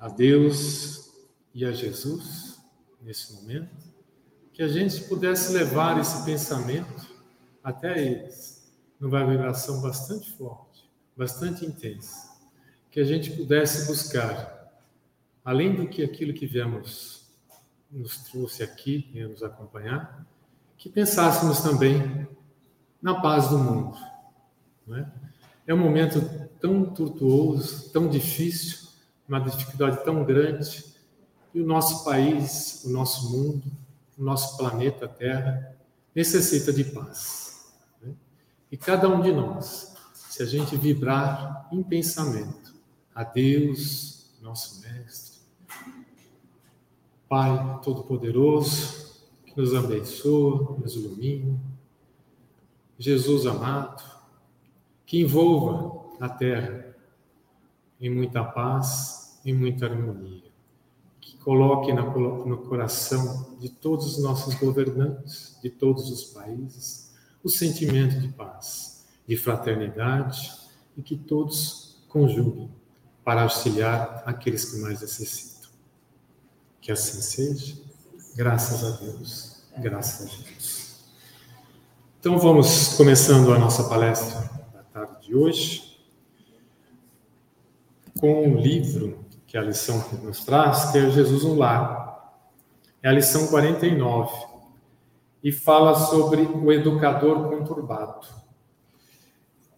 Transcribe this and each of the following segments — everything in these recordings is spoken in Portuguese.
a Deus e a Jesus nesse momento, que a gente pudesse levar esse pensamento até eles, numa vibração bastante forte, bastante intensa, que a gente pudesse buscar, além do que aquilo que viemos nos trouxe aqui, e nos acompanhar, que pensássemos também na paz do mundo. Não é? é um momento tão tortuoso, tão difícil, uma dificuldade tão grande, e o nosso país, o nosso mundo, o nosso planeta Terra necessita de paz. Né? E cada um de nós, se a gente vibrar em pensamento a Deus, nosso Mestre, Pai Todo-Poderoso, que nos abençoa, nos ilumina, Jesus amado, que envolva a terra em muita paz, em muita harmonia. Que coloque no coração de todos os nossos governantes, de todos os países, o sentimento de paz, de fraternidade e que todos conjuguem para auxiliar aqueles que mais necessitam. Que assim seja. Graças a Deus. Graças a Jesus. Então vamos começando a nossa palestra da tarde de hoje com o livro que a lição nos traz, que é Jesus no Lar. É a lição 49 e fala sobre o educador conturbado.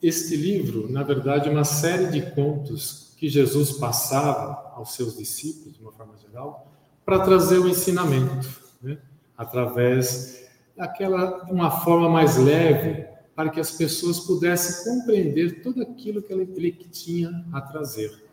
Este livro, na verdade, é uma série de contos que Jesus passava aos seus discípulos, de uma forma geral, para trazer o ensinamento, né? através daquela uma forma mais leve, para que as pessoas pudessem compreender tudo aquilo que ele, ele tinha a trazer.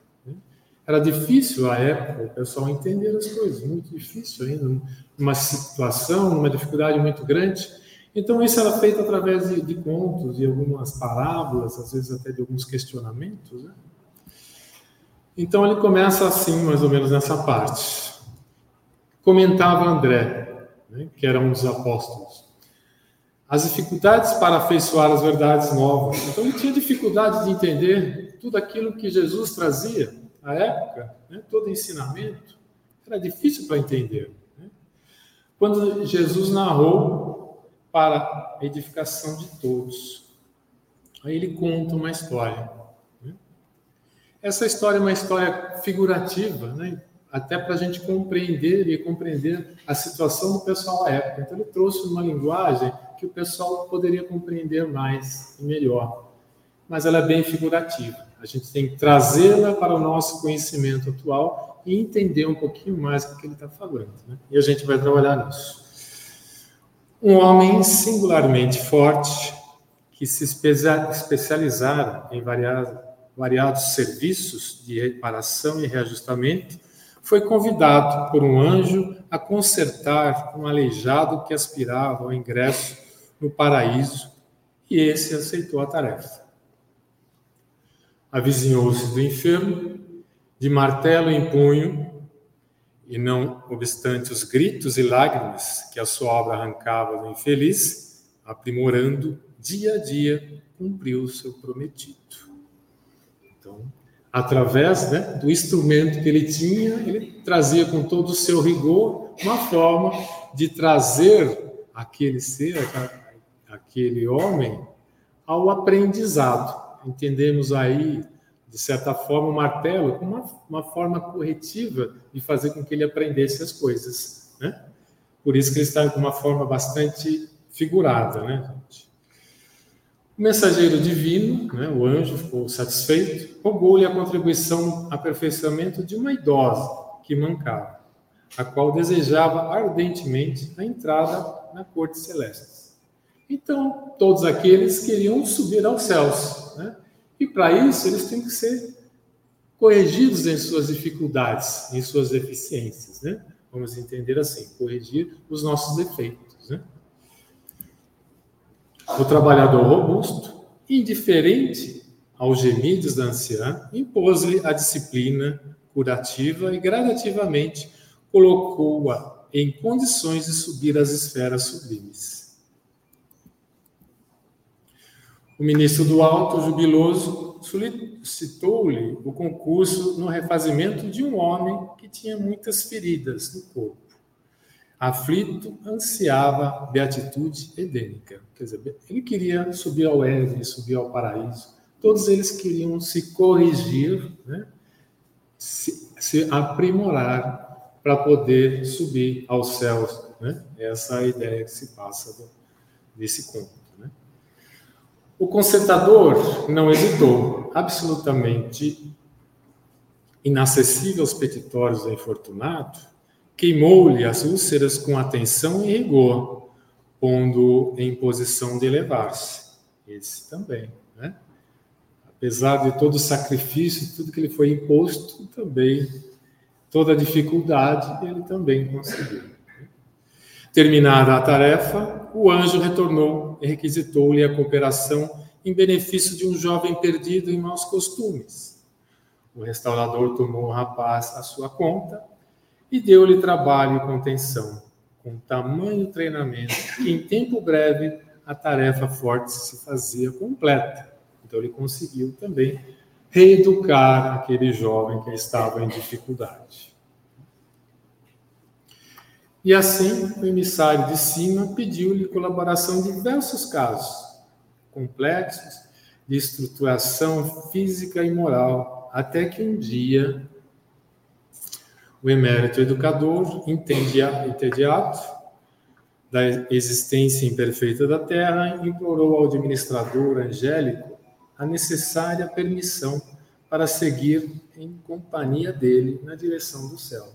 Era difícil à época o pessoal entender as coisas, muito difícil ainda, uma situação, uma dificuldade muito grande. Então, isso era feito através de, de contos, de algumas parábolas, às vezes até de alguns questionamentos. Né? Então, ele começa assim, mais ou menos nessa parte. Comentava André, né, que era um dos apóstolos, as dificuldades para afeiçoar as verdades novas. Então, ele tinha dificuldade de entender tudo aquilo que Jesus trazia na época, né, todo ensinamento, era difícil para entender. Né? Quando Jesus narrou para a edificação de todos, aí ele conta uma história. Né? Essa história é uma história figurativa, né? até para a gente compreender e compreender a situação do pessoal da época. Então, ele trouxe uma linguagem que o pessoal poderia compreender mais e melhor. Mas ela é bem figurativa. A gente tem que trazê-la para o nosso conhecimento atual e entender um pouquinho mais o que ele está falando. Né? E a gente vai trabalhar nisso. Um homem singularmente forte, que se especializara em variados, serviços de reparação e reajustamento, foi convidado por um anjo a consertar um aleijado que aspirava ao ingresso no paraíso, e esse aceitou a tarefa avizinhou-se do enfermo, de martelo em punho, e não obstante os gritos e lágrimas que a sua obra arrancava do infeliz, aprimorando dia a dia, cumpriu o seu prometido. Então, através né, do instrumento que ele tinha, ele trazia com todo o seu rigor uma forma de trazer aquele ser, aquele homem, ao aprendizado entendemos aí, de certa forma, o martelo como uma, uma forma corretiva de fazer com que ele aprendesse as coisas. Né? Por isso que ele está com uma forma bastante figurada, né, gente? O mensageiro divino, né, o anjo, ficou satisfeito, rogou-lhe a contribuição aperfeiçoamento de uma idosa que mancava, a qual desejava ardentemente a entrada na corte celeste. Então, todos aqueles queriam subir aos céus. Né? E para isso, eles têm que ser corrigidos em suas dificuldades, em suas deficiências. Né? Vamos entender assim: corrigir os nossos defeitos. Né? O trabalhador robusto, indiferente aos gemidos da anciã, impôs-lhe a disciplina curativa e gradativamente colocou-a em condições de subir às esferas sublimes. O ministro do Alto, jubiloso, solicitou-lhe o concurso no refazimento de um homem que tinha muitas feridas no corpo. Aflito, ansiava beatitude edênica. Quer dizer, ele queria subir ao Éden, subir ao paraíso. Todos eles queriam se corrigir, né? se, se aprimorar para poder subir aos céus. Né? Essa é a ideia que se passa desse conto. O consertador não hesitou, absolutamente inacessível aos petitórios do infortunado, queimou-lhe as úlceras com atenção e rigor, pondo em posição de elevar-se. Esse também, né? Apesar de todo o sacrifício, tudo que lhe foi imposto, também, toda a dificuldade, ele também conseguiu. Terminada a tarefa, o anjo retornou e requisitou-lhe a cooperação em benefício de um jovem perdido em maus costumes. O restaurador tomou o rapaz à sua conta e deu-lhe trabalho e contenção, com tamanho treinamento que em tempo breve a tarefa forte se fazia completa. Então ele conseguiu também reeducar aquele jovem que estava em dificuldade. E assim, o emissário de cima pediu-lhe colaboração em diversos casos, complexos de estruturação física e moral, até que um dia o emérito educador, entediado da existência imperfeita da Terra, implorou ao administrador angélico a necessária permissão para seguir em companhia dele na direção do céu.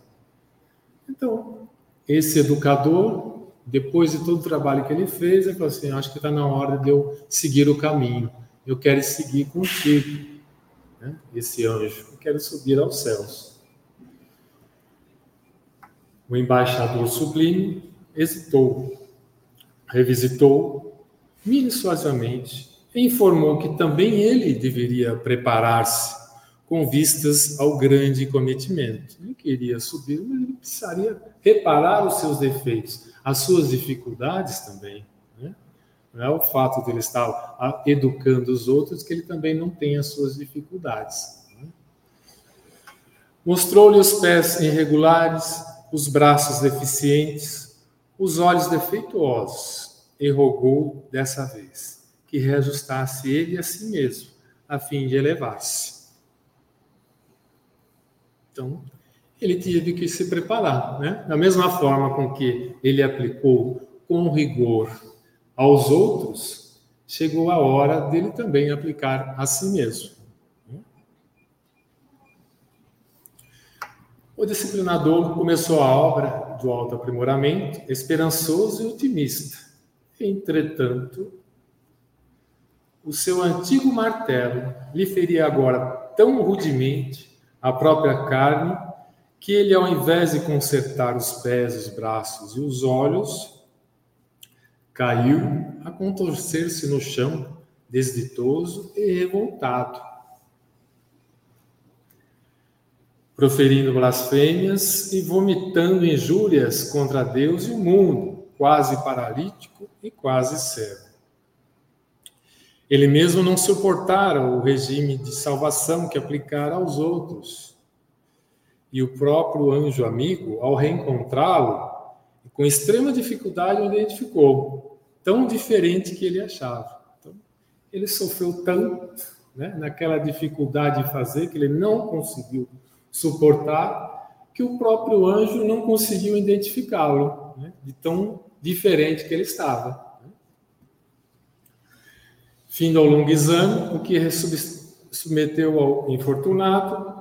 Então, esse educador depois de todo o trabalho que ele fez, ele falou assim: acho que está na hora de eu seguir o caminho. Eu quero seguir contigo, né? esse anjo. Eu quero subir aos céus. O embaixador sublime hesitou, revisitou minuciosamente e informou que também ele deveria preparar-se com vistas ao grande cometimento. Ele queria subir, mas ele precisaria reparar os seus defeitos as suas dificuldades também. Né? Não é o fato de ele estar educando os outros que ele também não tem as suas dificuldades. Né? Mostrou-lhe os pés irregulares, os braços deficientes, os olhos defeituosos, e rogou dessa vez que reajustasse ele a si mesmo, a fim de elevar-se. Então, ele teve que se preparar. Né? Da mesma forma com que ele aplicou com rigor aos outros, chegou a hora dele também aplicar a si mesmo. O disciplinador começou a obra do autoaprimoramento esperançoso e otimista. Entretanto, o seu antigo martelo lhe feria agora tão rudemente a própria carne que ele, ao invés de consertar os pés, os braços e os olhos, caiu a contorcer-se no chão, desditoso e revoltado. Proferindo blasfêmias e vomitando injúrias contra Deus e o mundo, quase paralítico e quase cego. Ele mesmo não suportara o regime de salvação que aplicara aos outros e o próprio anjo amigo, ao reencontrá-lo, com extrema dificuldade, o identificou, tão diferente que ele achava. Então, ele sofreu tanto né, naquela dificuldade de fazer que ele não conseguiu suportar, que o próprio anjo não conseguiu identificá-lo, né, de tão diferente que ele estava. Fim ao longo exame, o que submeteu ao infortunado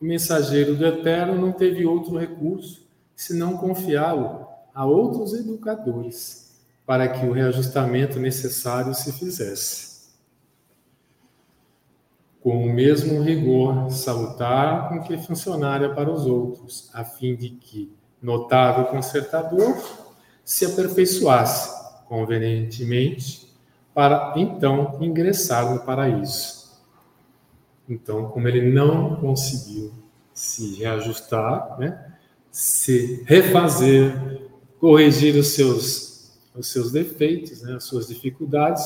o mensageiro do Eterno não teve outro recurso senão confiá-lo a outros educadores para que o reajustamento necessário se fizesse. Com o mesmo rigor salutar com que funcionária para os outros, a fim de que notável consertador se aperfeiçoasse convenientemente para então ingressar no paraíso. Então, como ele não conseguiu se reajustar, né, se refazer, corrigir os seus, os seus defeitos, né, as suas dificuldades,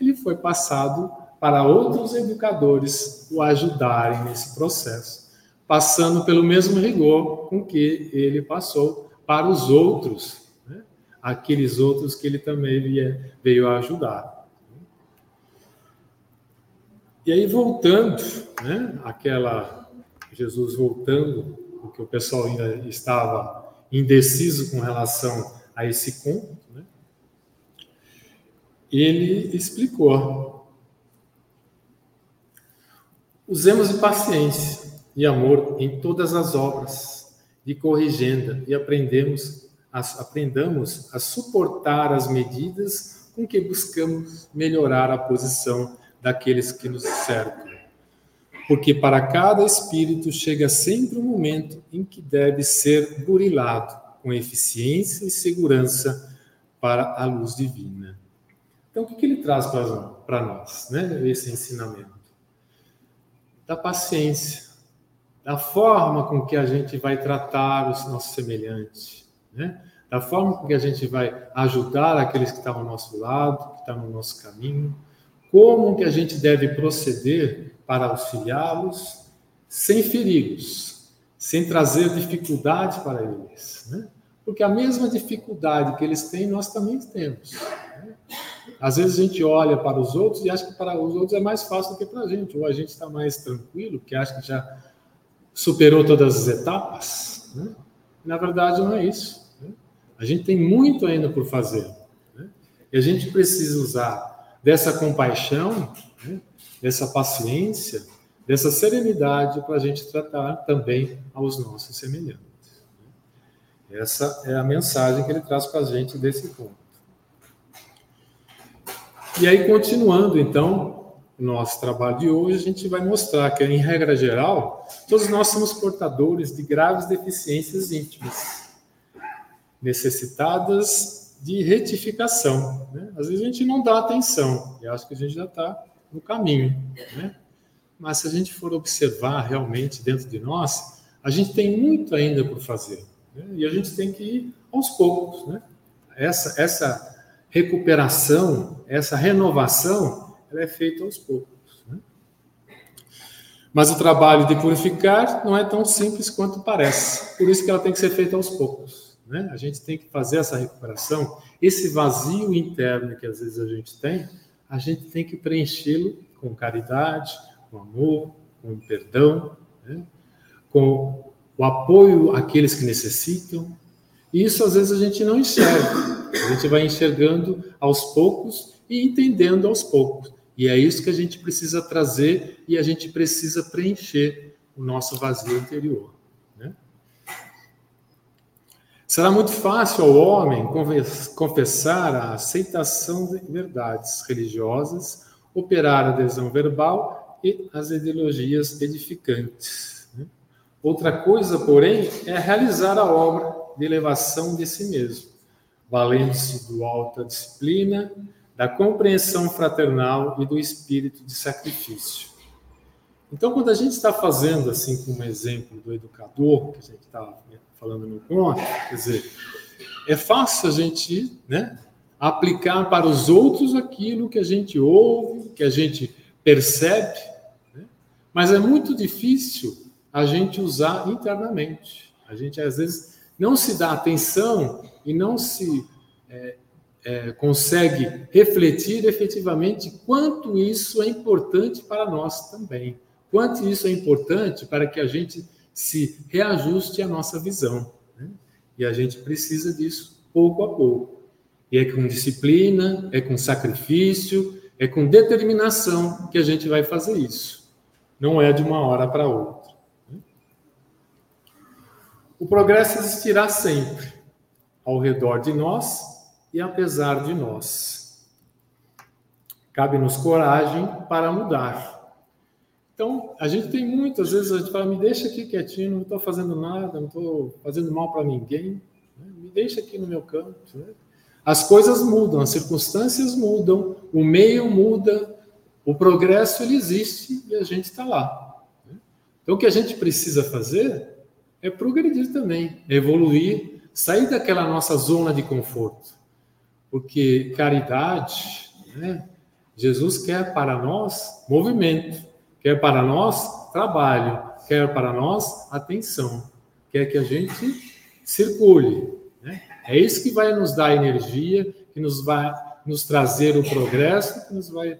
ele foi passado para outros educadores o ajudarem nesse processo, passando pelo mesmo rigor com que ele passou para os outros, né? aqueles outros que ele também veio a ajudar. E aí, voltando, né, aquela Jesus voltando, porque o pessoal ainda estava indeciso com relação a esse conto, né? ele explicou. Usemos paciência e amor em todas as obras de corrigenda e aprendemos a, aprendamos a suportar as medidas com que buscamos melhorar a posição daqueles que nos cercam porque para cada espírito chega sempre um momento em que deve ser burilado com eficiência e segurança para a luz divina. Então, o que, ele traz para nós, né? Esse ensinamento da paciência, da forma com que a gente vai tratar os nossos semelhantes, né? Da forma com que a gente vai ajudar aqueles que estão ao nosso lado, que estão no nosso caminho, como que a gente deve proceder para auxiliá-los sem feri-los, sem trazer dificuldade para eles, né? Porque a mesma dificuldade que eles têm, nós também temos. Né? Às vezes a gente olha para os outros e acha que para os outros é mais fácil do que para a gente, ou a gente está mais tranquilo, que acha que já superou todas as etapas. Né? Na verdade, não é isso. Né? A gente tem muito ainda por fazer. Né? E a gente precisa usar dessa compaixão né? dessa paciência, dessa serenidade para a gente tratar também aos nossos semelhantes. Essa é a mensagem que ele traz para a gente desse ponto. E aí, continuando, então, nosso trabalho de hoje, a gente vai mostrar que, em regra geral, todos nós somos portadores de graves deficiências íntimas, necessitadas de retificação. Né? Às vezes a gente não dá atenção, e acho que a gente já está no caminho. Né? Mas se a gente for observar realmente dentro de nós, a gente tem muito ainda por fazer. Né? E a gente tem que ir aos poucos. Né? Essa, essa recuperação, essa renovação, ela é feita aos poucos. Né? Mas o trabalho de purificar não é tão simples quanto parece. Por isso que ela tem que ser feita aos poucos. Né? A gente tem que fazer essa recuperação, esse vazio interno que às vezes a gente tem, a gente tem que preenchê-lo com caridade, com amor, com perdão, né? com o apoio àqueles que necessitam. E isso às vezes a gente não enxerga. A gente vai enxergando aos poucos e entendendo aos poucos. E é isso que a gente precisa trazer e a gente precisa preencher o nosso vazio interior. Será muito fácil ao homem confessar a aceitação de verdades religiosas, operar a adesão verbal e as ideologias edificantes. Né? Outra coisa, porém, é realizar a obra de elevação de si mesmo, valendo-se do alta disciplina, da compreensão fraternal e do espírito de sacrifício. Então, quando a gente está fazendo assim, como exemplo do educador, que a gente está falando no conto, quer dizer, é fácil a gente né, aplicar para os outros aquilo que a gente ouve, que a gente percebe, né? mas é muito difícil a gente usar internamente. A gente, às vezes, não se dá atenção e não se é, é, consegue refletir efetivamente quanto isso é importante para nós também. Quanto isso é importante para que a gente se reajuste a nossa visão. Né? E a gente precisa disso pouco a pouco. E é com disciplina, é com sacrifício, é com determinação que a gente vai fazer isso. Não é de uma hora para outra. Né? O progresso existirá sempre, ao redor de nós e apesar de nós. Cabe-nos coragem para mudar então, a gente tem muitas vezes, a gente fala, me deixa aqui quietinho, não estou fazendo nada, não estou fazendo mal para ninguém, né? me deixa aqui no meu canto. Né? As coisas mudam, as circunstâncias mudam, o meio muda, o progresso ele existe e a gente está lá. Né? Então, o que a gente precisa fazer é progredir também, é evoluir, sair daquela nossa zona de conforto. Porque caridade, né, Jesus quer para nós movimento, quer para nós trabalho, quer para nós atenção, quer que a gente circule. Né? É isso que vai nos dar energia, que nos vai nos trazer o progresso, que nos vai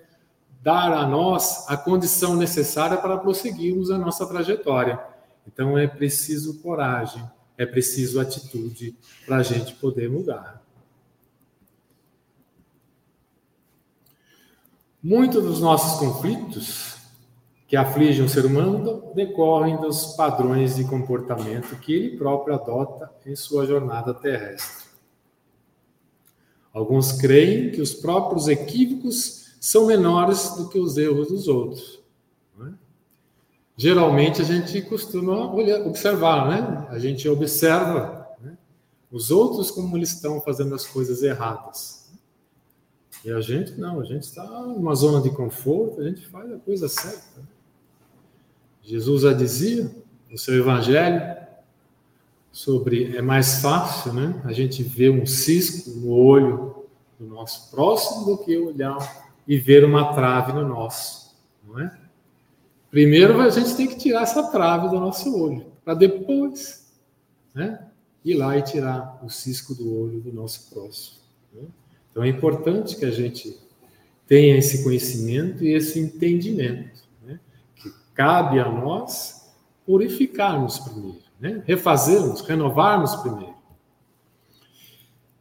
dar a nós a condição necessária para prosseguirmos a nossa trajetória. Então é preciso coragem, é preciso atitude para a gente poder mudar. Muitos dos nossos conflitos que afligem o ser humano decorrem dos padrões de comportamento que ele próprio adota em sua jornada terrestre. Alguns creem que os próprios equívocos são menores do que os erros dos outros. É? Geralmente a gente costuma olhar, observar, né? A gente observa né? os outros como eles estão fazendo as coisas erradas. E a gente não, a gente está numa zona de conforto, a gente faz a coisa certa. Jesus já dizia no seu evangelho sobre é mais fácil, né? A gente ver um cisco no olho do nosso próximo do que olhar e ver uma trave no nosso, não é? Primeiro a gente tem que tirar essa trave do nosso olho, para depois, né? Ir lá e tirar o cisco do olho do nosso próximo. Né? Então é importante que a gente tenha esse conhecimento e esse entendimento, cabe a nós purificarmos primeiro, né? refazermos, renovarmos primeiro.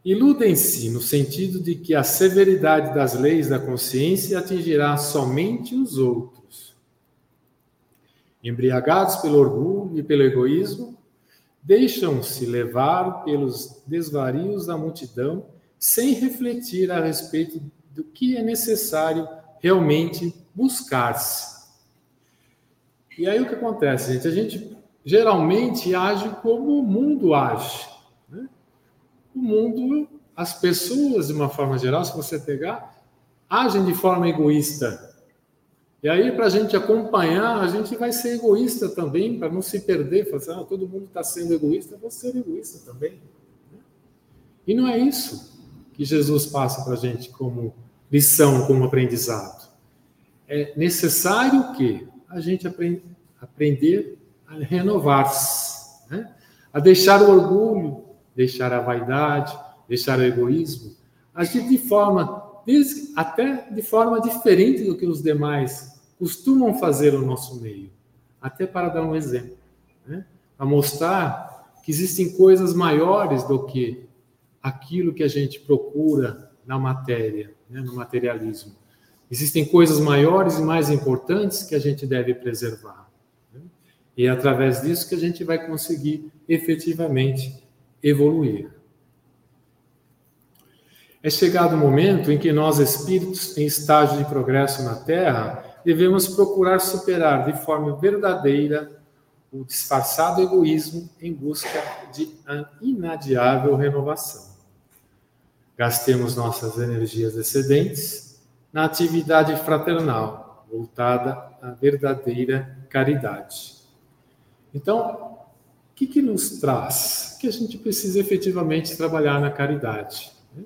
Iludem-se no sentido de que a severidade das leis da consciência atingirá somente os outros. Embriagados pelo orgulho e pelo egoísmo, deixam-se levar pelos desvarios da multidão sem refletir a respeito do que é necessário realmente buscar-se. E aí o que acontece, gente? A gente geralmente age como o mundo age. Né? O mundo, as pessoas, de uma forma geral, se você pegar, agem de forma egoísta. E aí, para a gente acompanhar, a gente vai ser egoísta também, para não se perder. Falar assim, ah, todo mundo está sendo egoísta, vou ser egoísta também. E não é isso que Jesus passa para a gente como lição, como aprendizado. É necessário que a gente aprenda, aprender a renovar-se, né? a deixar o orgulho, deixar a vaidade, deixar o egoísmo, agir de forma, até de forma diferente do que os demais costumam fazer no nosso meio, até para dar um exemplo, né? para mostrar que existem coisas maiores do que aquilo que a gente procura na matéria, né, no materialismo. Existem coisas maiores e mais importantes que a gente deve preservar. Né? E é através disso que a gente vai conseguir efetivamente evoluir. É chegado o momento em que nós, espíritos em estágio de progresso na Terra, devemos procurar superar de forma verdadeira o disfarçado egoísmo em busca de inadiável renovação. Gastemos nossas energias excedentes na atividade fraternal, voltada à verdadeira caridade. Então, o que, que nos traz? Que a gente precisa efetivamente trabalhar na caridade. Né?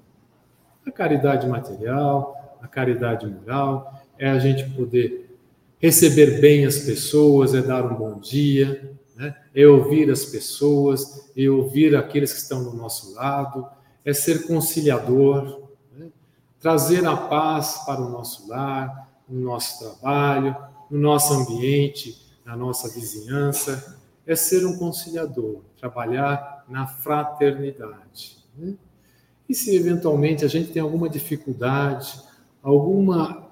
A caridade material, a caridade moral, é a gente poder receber bem as pessoas, é dar um bom dia, né? é ouvir as pessoas, é ouvir aqueles que estão do nosso lado, é ser conciliador? Trazer a paz para o nosso lar, no nosso trabalho, no nosso ambiente, na nossa vizinhança, é ser um conciliador, trabalhar na fraternidade. Né? E se eventualmente a gente tem alguma dificuldade, alguma,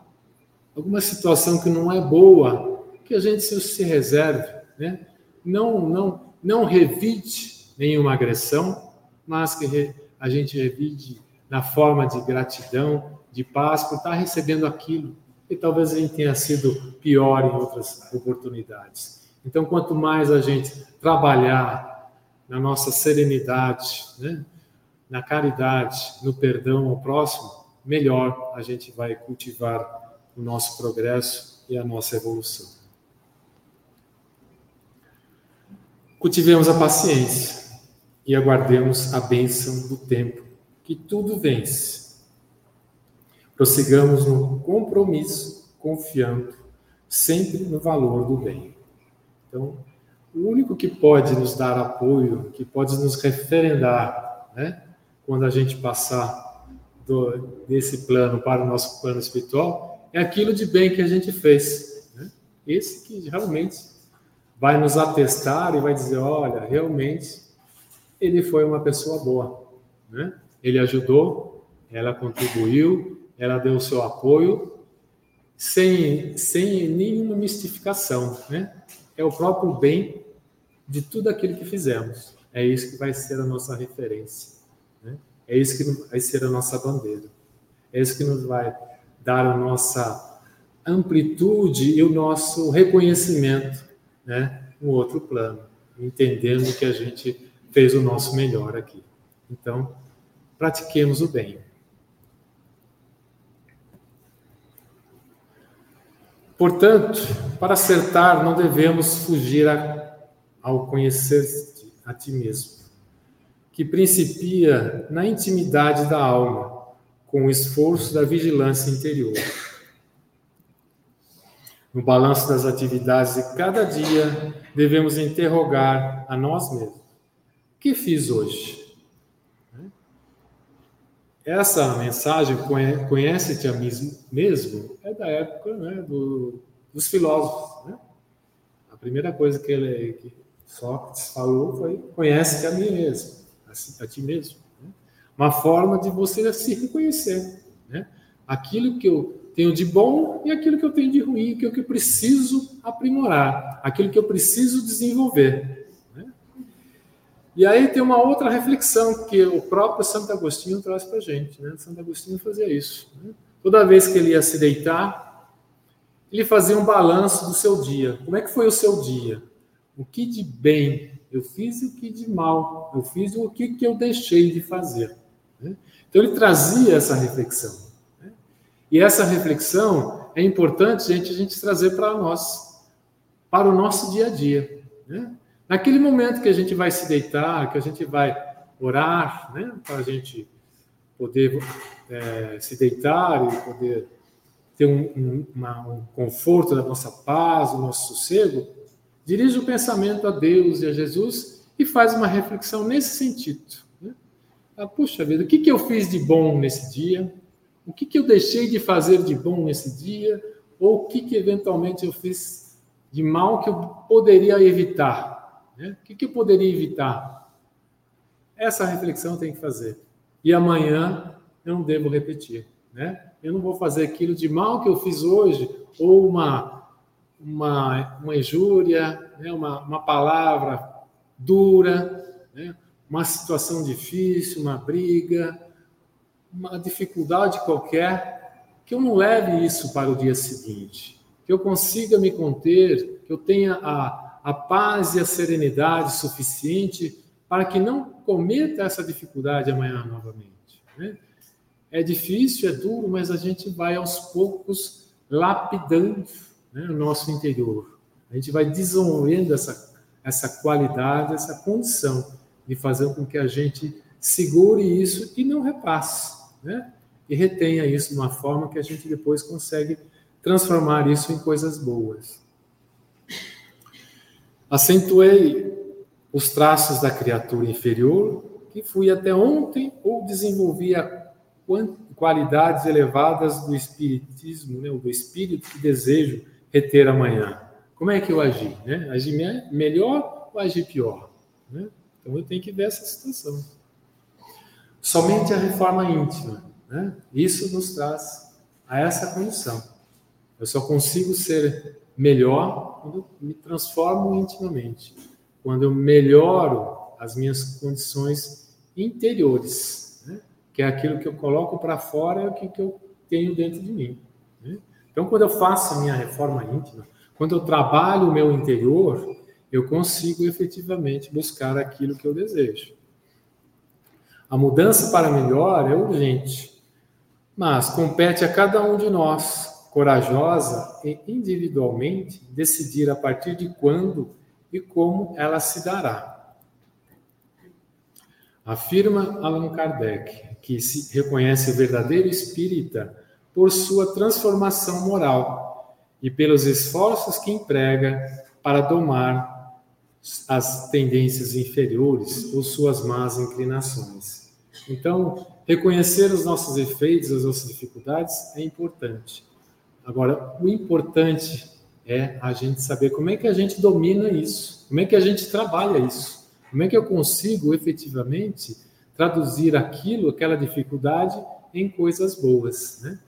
alguma situação que não é boa, que a gente se, se reserve, né? não, não, não revide nenhuma agressão, mas que a gente revide na forma de gratidão, de paz, por estar recebendo aquilo que talvez a gente tenha sido pior em outras oportunidades. Então, quanto mais a gente trabalhar na nossa serenidade, né, na caridade, no perdão ao próximo, melhor a gente vai cultivar o nosso progresso e a nossa evolução. Cultivemos a paciência e aguardemos a bênção do tempo, que tudo vence. Prossigamos no compromisso, confiando sempre no valor do bem. Então, o único que pode nos dar apoio, que pode nos referendar, né, quando a gente passar do, desse plano para o nosso plano espiritual, é aquilo de bem que a gente fez. Né? Esse que realmente vai nos atestar e vai dizer: olha, realmente ele foi uma pessoa boa. Né? Ele ajudou, ela contribuiu, ela deu o seu apoio, sem, sem nenhuma mistificação. Né? É o próprio bem de tudo aquilo que fizemos. É isso que vai ser a nossa referência. Né? É isso que vai ser a nossa bandeira. É isso que nos vai dar a nossa amplitude e o nosso reconhecimento né, no outro plano, entendendo que a gente fez o nosso melhor aqui. Então, pratiquemos o bem. Portanto, para acertar, não devemos fugir a, ao conhecer a ti mesmo, que principia na intimidade da alma, com o esforço da vigilância interior. No balanço das atividades de cada dia, devemos interrogar a nós mesmos: o que fiz hoje? Essa mensagem, conhece-te a mim mesmo, é da época né, do, dos filósofos. Né? A primeira coisa que, ele, que Sócrates falou foi: conhece-te a mim mesmo, a, a ti mesmo. Né? Uma forma de você se reconhecer. Né? Aquilo que eu tenho de bom e aquilo que eu tenho de ruim, aquilo que eu preciso aprimorar, aquilo que eu preciso desenvolver. Né? E aí tem uma outra reflexão que o próprio Santo Agostinho traz para a gente. Né? Santo Agostinho fazia isso. Né? Toda vez que ele ia se deitar, ele fazia um balanço do seu dia. Como é que foi o seu dia? O que de bem eu fiz e o que de mal eu fiz e o que, que eu deixei de fazer. Né? Então ele trazia essa reflexão. E essa reflexão é importante, gente, a gente trazer para nós, para o nosso dia a dia. Né? Naquele momento que a gente vai se deitar, que a gente vai orar, né? para a gente poder é, se deitar e poder ter um, um, uma, um conforto da nossa paz, o nosso sossego, dirige o pensamento a Deus e a Jesus e faz uma reflexão nesse sentido. Né? Ah, puxa vida, o que, que eu fiz de bom nesse dia? O que, que eu deixei de fazer de bom nesse dia? Ou o que, que eventualmente eu fiz de mal que eu poderia evitar? Né? O que, que eu poderia evitar? Essa reflexão tem que fazer. E amanhã eu não devo repetir. Né? Eu não vou fazer aquilo de mal que eu fiz hoje, ou uma, uma, uma injúria, né? uma, uma palavra dura, né? uma situação difícil, uma briga, uma dificuldade qualquer, que eu não leve isso para o dia seguinte, que eu consiga me conter, que eu tenha a, a paz e a serenidade suficiente para que não cometa essa dificuldade amanhã novamente. Né? É difícil, é duro, mas a gente vai aos poucos lapidando né, o nosso interior. A gente vai desenvolvendo essa, essa qualidade, essa condição de fazer com que a gente segure isso e não repasse né? E retenha isso de uma forma que a gente depois consegue transformar isso em coisas boas. Acentuei os traços da criatura inferior que fui até ontem ou desenvolvia qualidades elevadas do espiritismo, né, do espírito que desejo reter amanhã. Como é que eu agi? Né? Agi melhor ou agi pior? Né? Então eu tenho que ver essa situação. Somente a reforma íntima. Né? Isso nos traz a essa condição. Eu só consigo ser melhor quando me transformo intimamente, quando eu melhoro as minhas condições interiores, né? que é aquilo que eu coloco para fora, é o que, que eu tenho dentro de mim. Né? Então, quando eu faço a minha reforma íntima, quando eu trabalho o meu interior, eu consigo efetivamente buscar aquilo que eu desejo. A mudança para melhor é urgente, mas compete a cada um de nós, corajosa e individualmente, decidir a partir de quando e como ela se dará. Afirma Allan Kardec que se reconhece o verdadeiro espírita por sua transformação moral e pelos esforços que emprega para domar as tendências inferiores ou suas más inclinações. Então, reconhecer os nossos efeitos, as nossas dificuldades é importante. Agora, o importante é a gente saber como é que a gente domina isso, como é que a gente trabalha isso, como é que eu consigo efetivamente traduzir aquilo, aquela dificuldade, em coisas boas, né?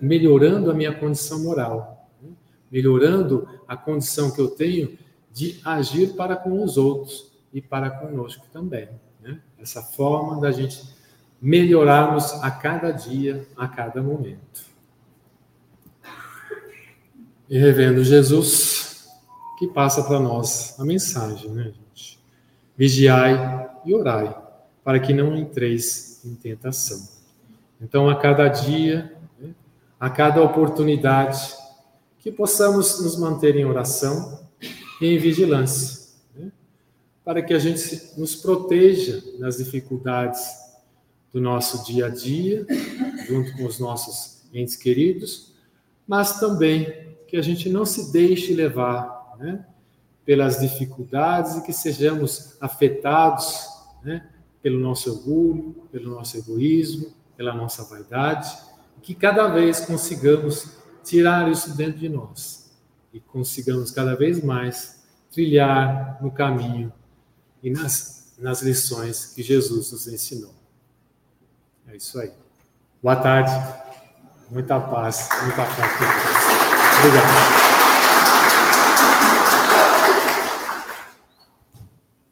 melhorando a minha condição moral, né? melhorando a condição que eu tenho de agir para com os outros e para conosco também. Né? Essa forma da gente melhorarmos a cada dia, a cada momento. E revendo Jesus, que passa para nós a mensagem, né, gente? Vigiai e orai, para que não entreis em tentação. Então, a cada dia, né, a cada oportunidade, que possamos nos manter em oração e em vigilância, né, para que a gente nos proteja das dificuldades do nosso dia a dia, junto com os nossos entes queridos, mas também que a gente não se deixe levar né, pelas dificuldades e que sejamos afetados né, pelo nosso orgulho, pelo nosso egoísmo, pela nossa vaidade, que cada vez consigamos tirar isso dentro de nós e consigamos cada vez mais trilhar no caminho e nas, nas lições que Jesus nos ensinou. É isso aí. Boa tarde, muita paz, muita paz. Obrigado.